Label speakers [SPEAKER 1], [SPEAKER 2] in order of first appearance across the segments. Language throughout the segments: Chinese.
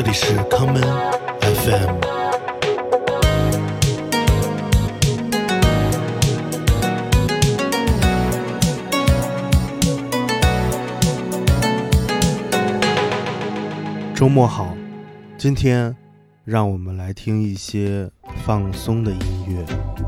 [SPEAKER 1] 这里是 common fm。周末好，今天让我们来听一些放松的音乐。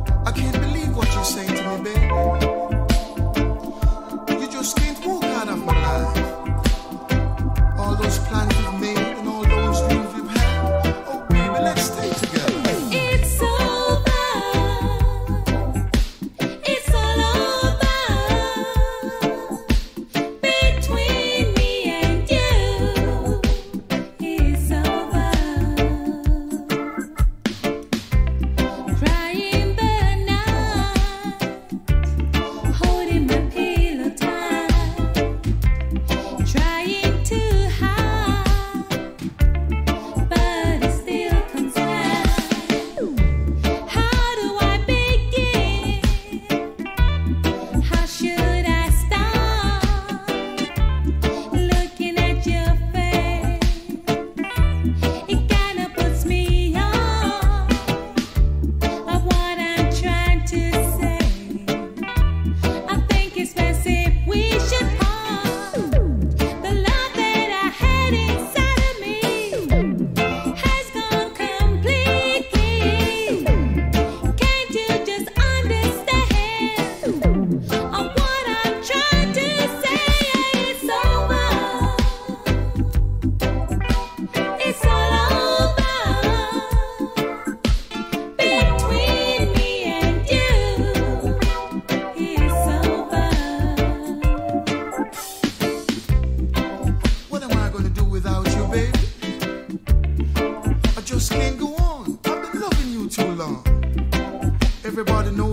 [SPEAKER 2] Everybody knows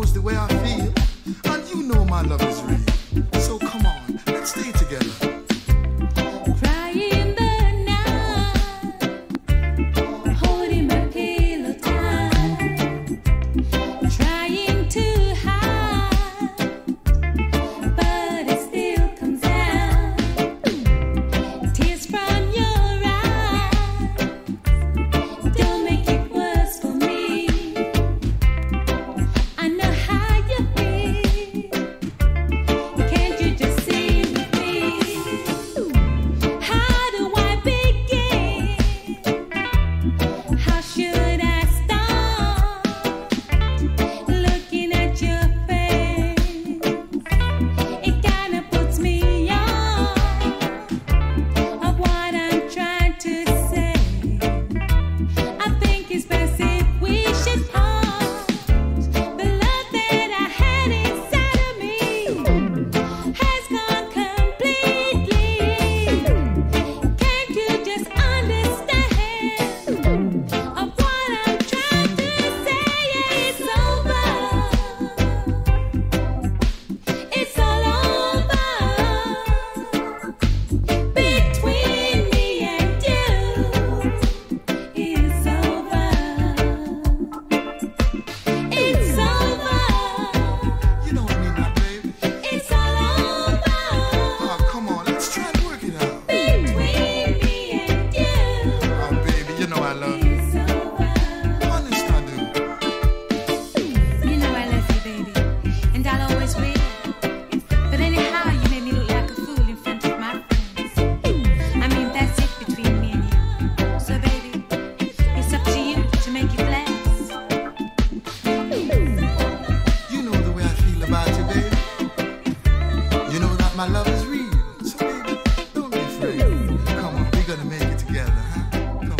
[SPEAKER 2] Love is real，so be free，come on，we gonna make it together，come on。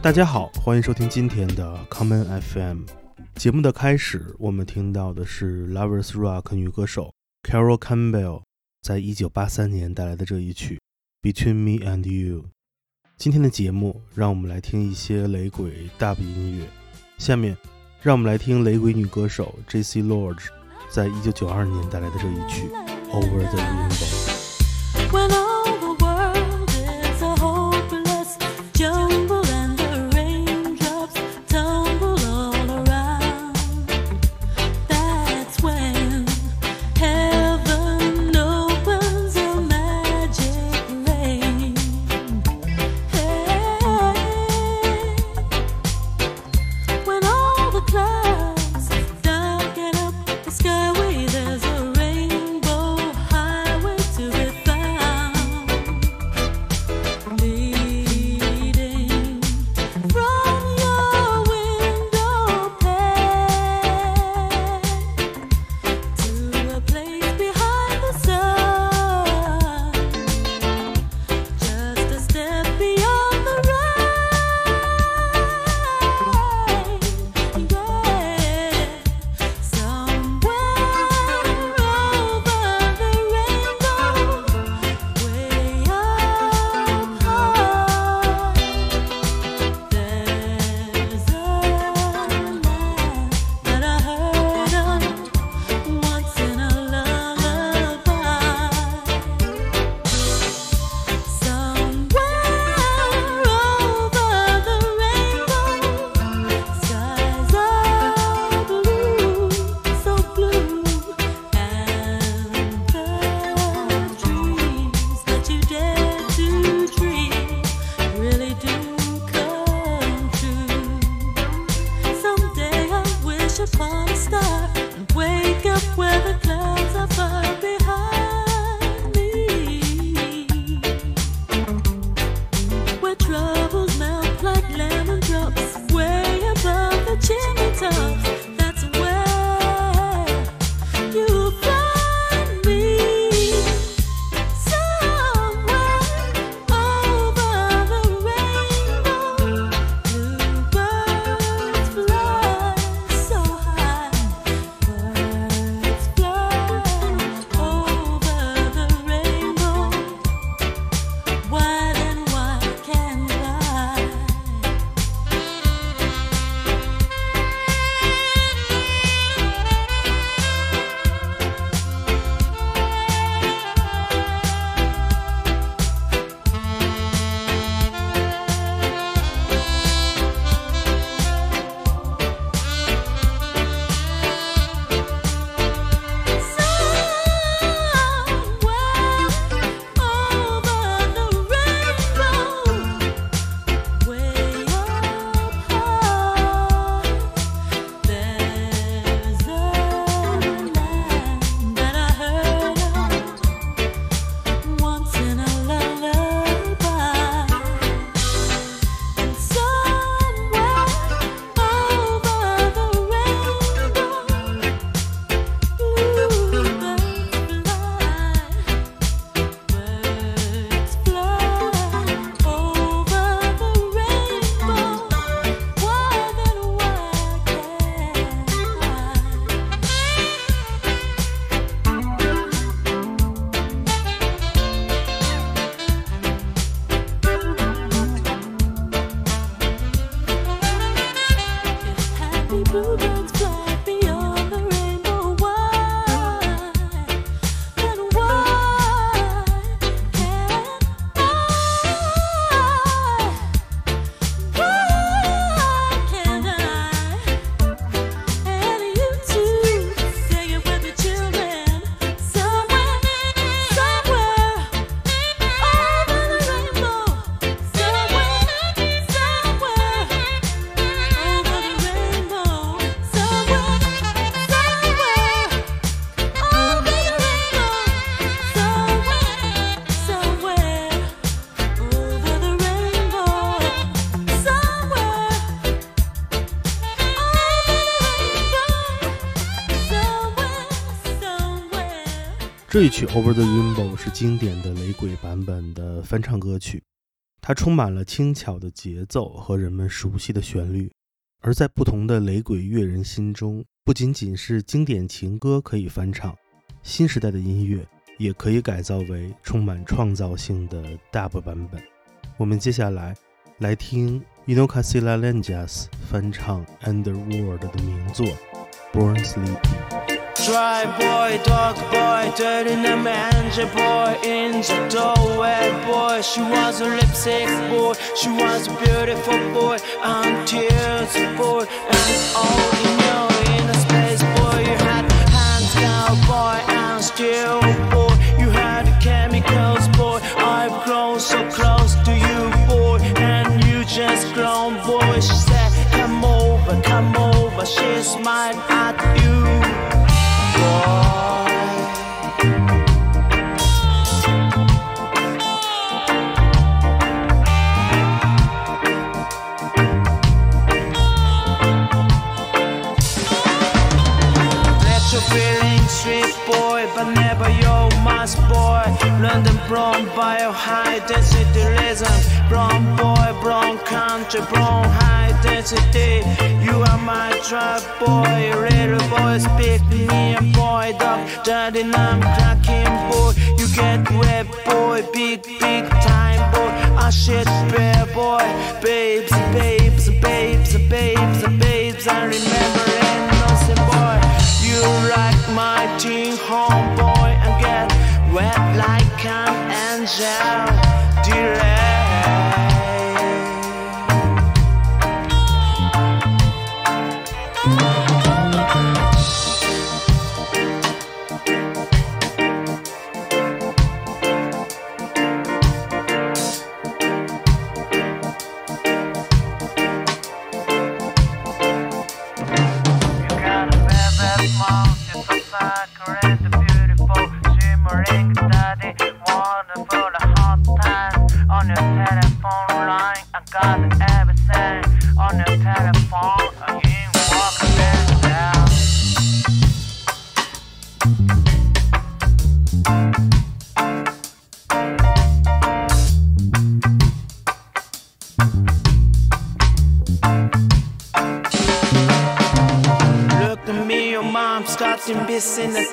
[SPEAKER 1] 大家好，欢迎收听今天的 Common FM。节目的开始，我们听到的是 Lovers Rock 女歌手 Carol Campbell 在一九八三年带来的这一曲 Between Me and You。今天的节目让我们来听一些雷鬼大部音乐。下面让我们来听雷鬼女歌手 JC Lodge。在一九九二年带来的这一曲 over the rainbow 这曲《Over the Rainbow》是经典的雷鬼版本的翻唱歌曲，它充满了轻巧的节奏和人们熟悉的旋律。而在不同的雷鬼乐人心中，不仅仅是经典情歌可以翻唱，新时代的音乐也可以改造为充满创造性的 Dub 版本。我们接下来来听 Inoka s i l a l a n j a s 翻唱 Underworld 的名作《Born Sleepy》。
[SPEAKER 3] Dry boy, dog boy, dirty Angel boy in the doorway boy. She was a lipstick boy, she was a beautiful boy until the boy and all you know in the space boy. You had hands down boy and still boy. You had chemicals boy. I've grown so close to you boy, and you just grown boy. She said, Come over, come over. She smiled but never your mass boy. London brown bio high density rhythm. Brown boy, brown country, brown high density. You are my trap boy, little boy, speak me boy, dog, daddy, I'm cracking boy. You get wet boy, big, big time boy. I ah, shit bear boy, babes, babes, babes, babes, babes. I remember boy. You like my teen homeboy and get wet like an angel. Delay.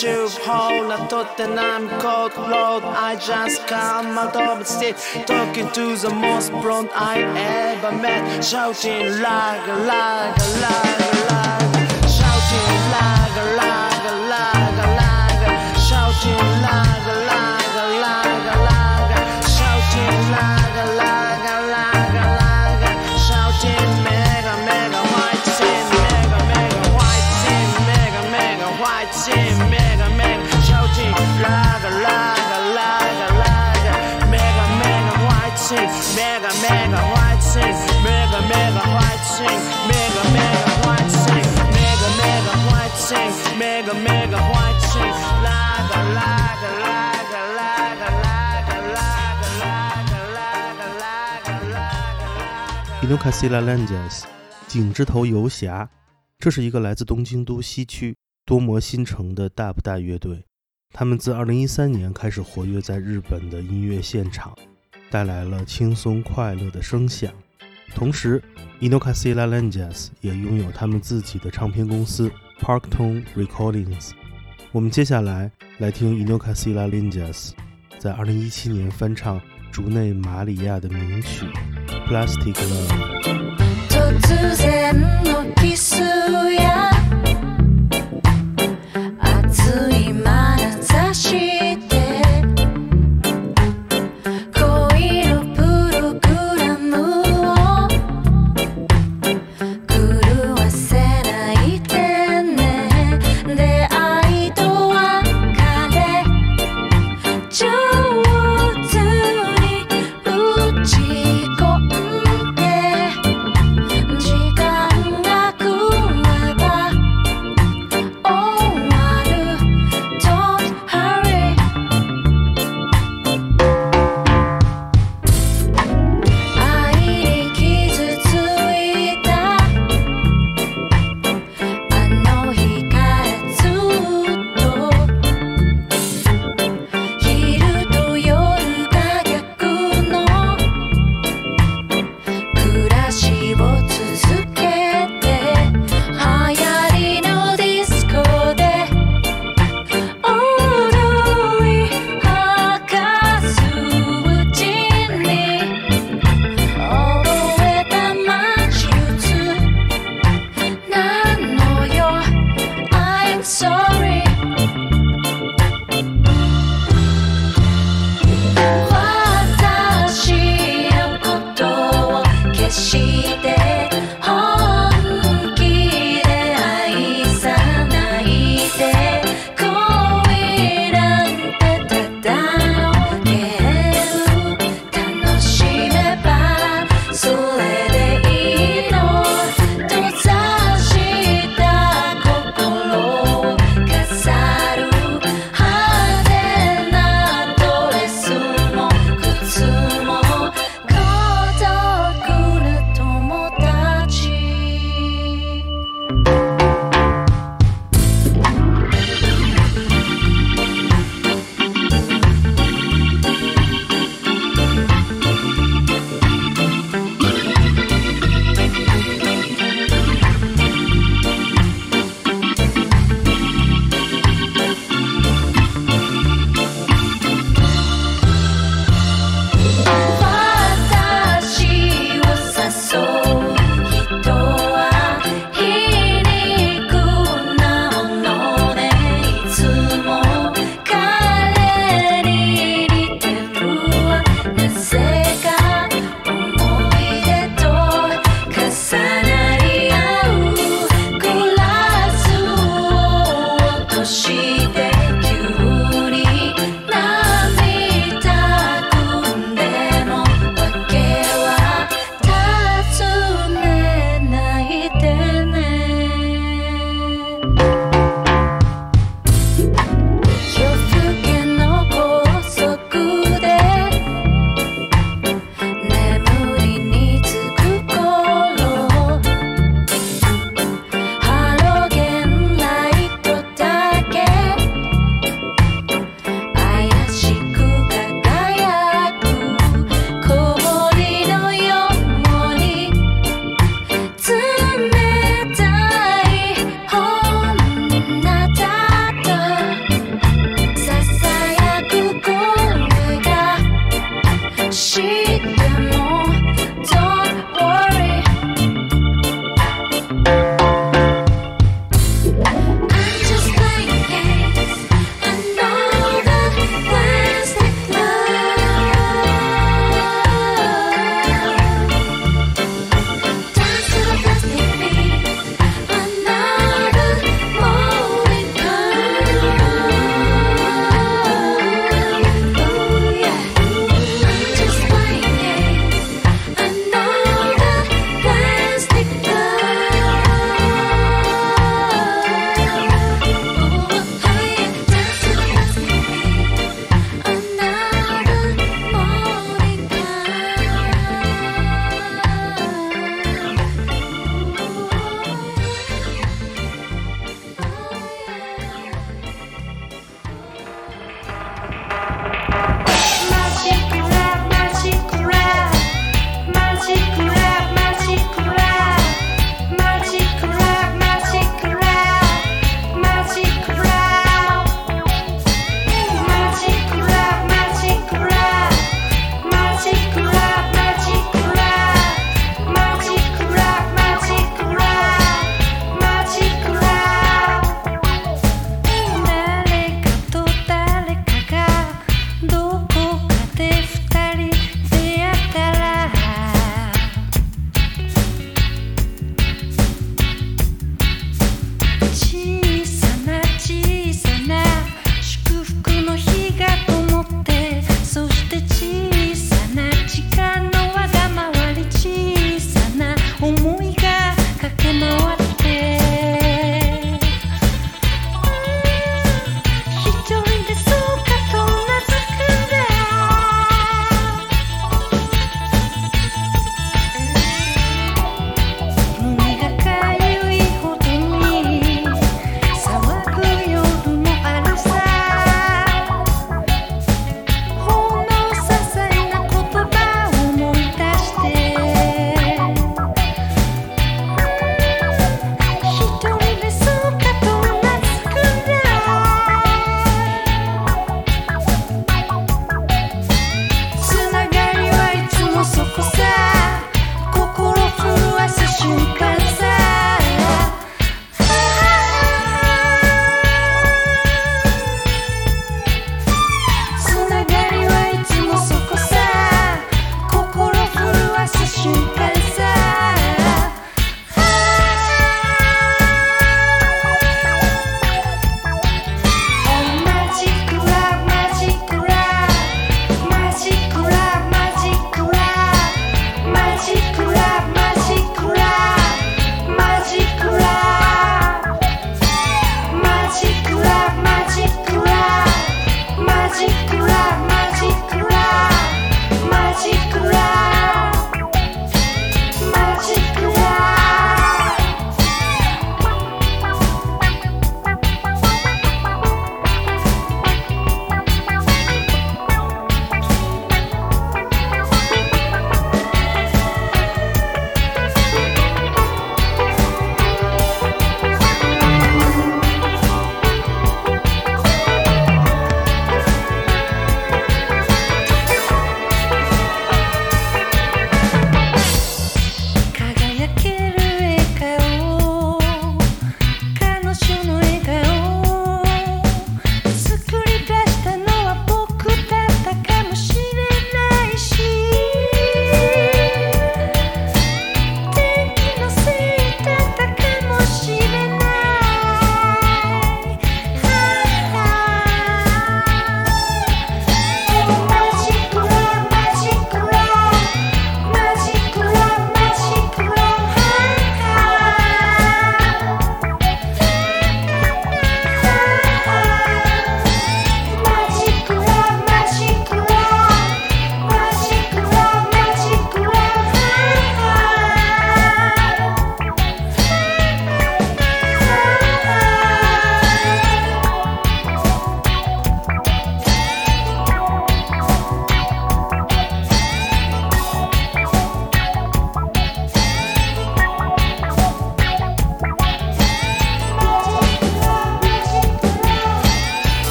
[SPEAKER 3] Tube hole. I thought that I'm cold blood. I just come out of the state, talking to the most blonde I ever met, shouting like a like a like like shouting like like like like shouting like like like like shouting mega mega white sin, mega mega white sin, mega mega white sin, sin, mega mega white sin, mega mega white sin, mega mega white sin, like a like a like a like a like a like a like a like a like a like a.
[SPEAKER 1] 伊努卡西拉兰加斯，井之头游侠，这是一个来自东京都西区多摩新城的大不大乐队。他们自2013年开始活跃在日本的音乐现场，带来了轻松快乐的声响。同时 i n o k a s i l a Lanjas 也拥有他们自己的唱片公司 Parktone Recordings。我们接下来来听 i n o k a s i l a Lanjas 在2017年翻唱竹内玛里亚的名曲《Plastic Love》。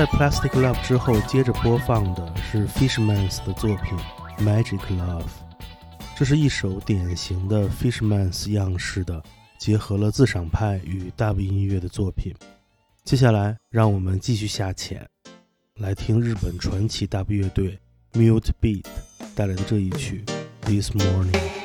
[SPEAKER 1] 在 Plastic Love 之后，接着播放的是 Fishmans 的作品 Magic Love。这是一首典型的 Fishmans 样式的，结合了自赏派与 Dub 音乐的作品。接下来，让我们继续下潜，来听日本传奇 Dub 乐队 Mute Beat 带来的这一曲 This Morning。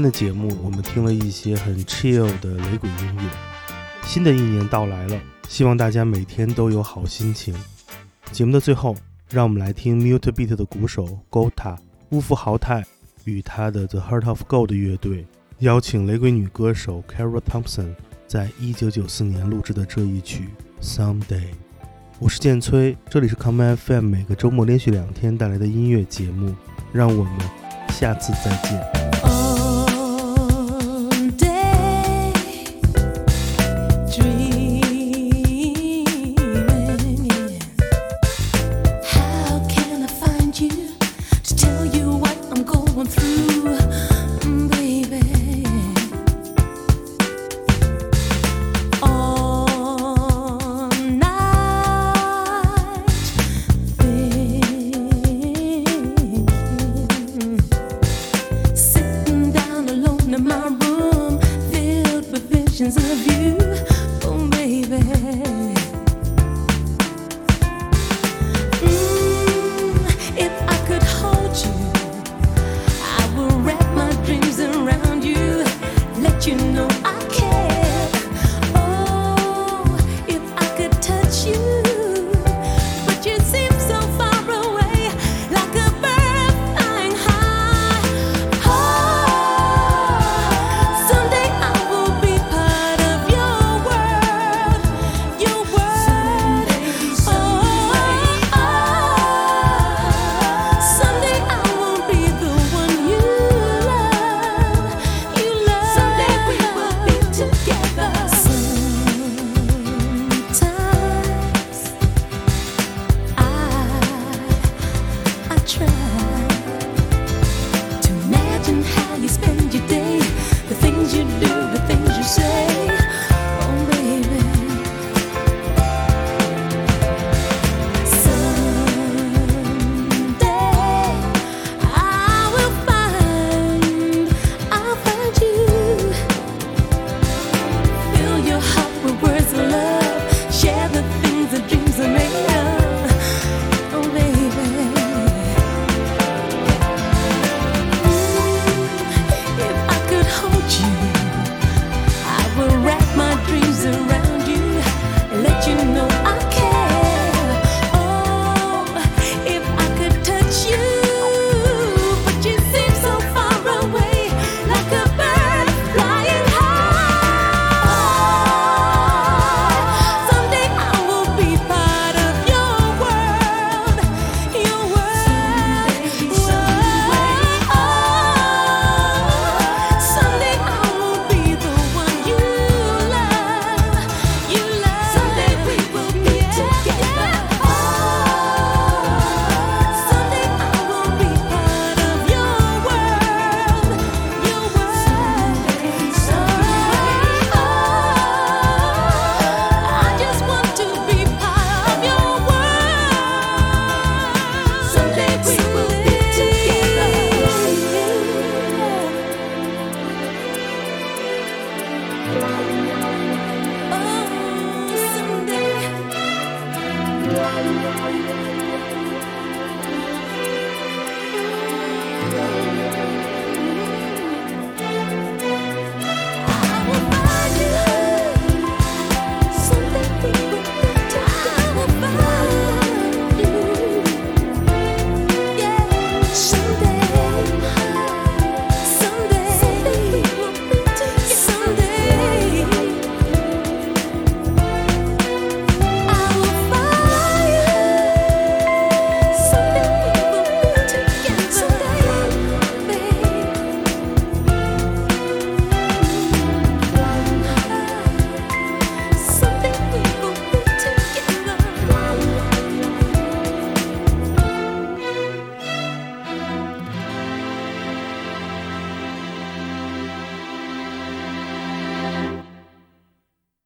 [SPEAKER 4] 天的节目，我们听了一些很 chill 的雷鬼音乐。新的一年到来了，希望大家每天都有好心情。节目的最后，让我们来听 Mute Beat 的鼓手 Gota 乌夫豪泰与他的 The Heart of Gold 乐队邀请雷鬼女歌手 Carol Thompson 在一九九四年录制的这一曲 Someday。我是建崔，这里是 Come FM 每个周末连续两天带来的音乐节目，让我们下次再见。
[SPEAKER 5] Oh, someday.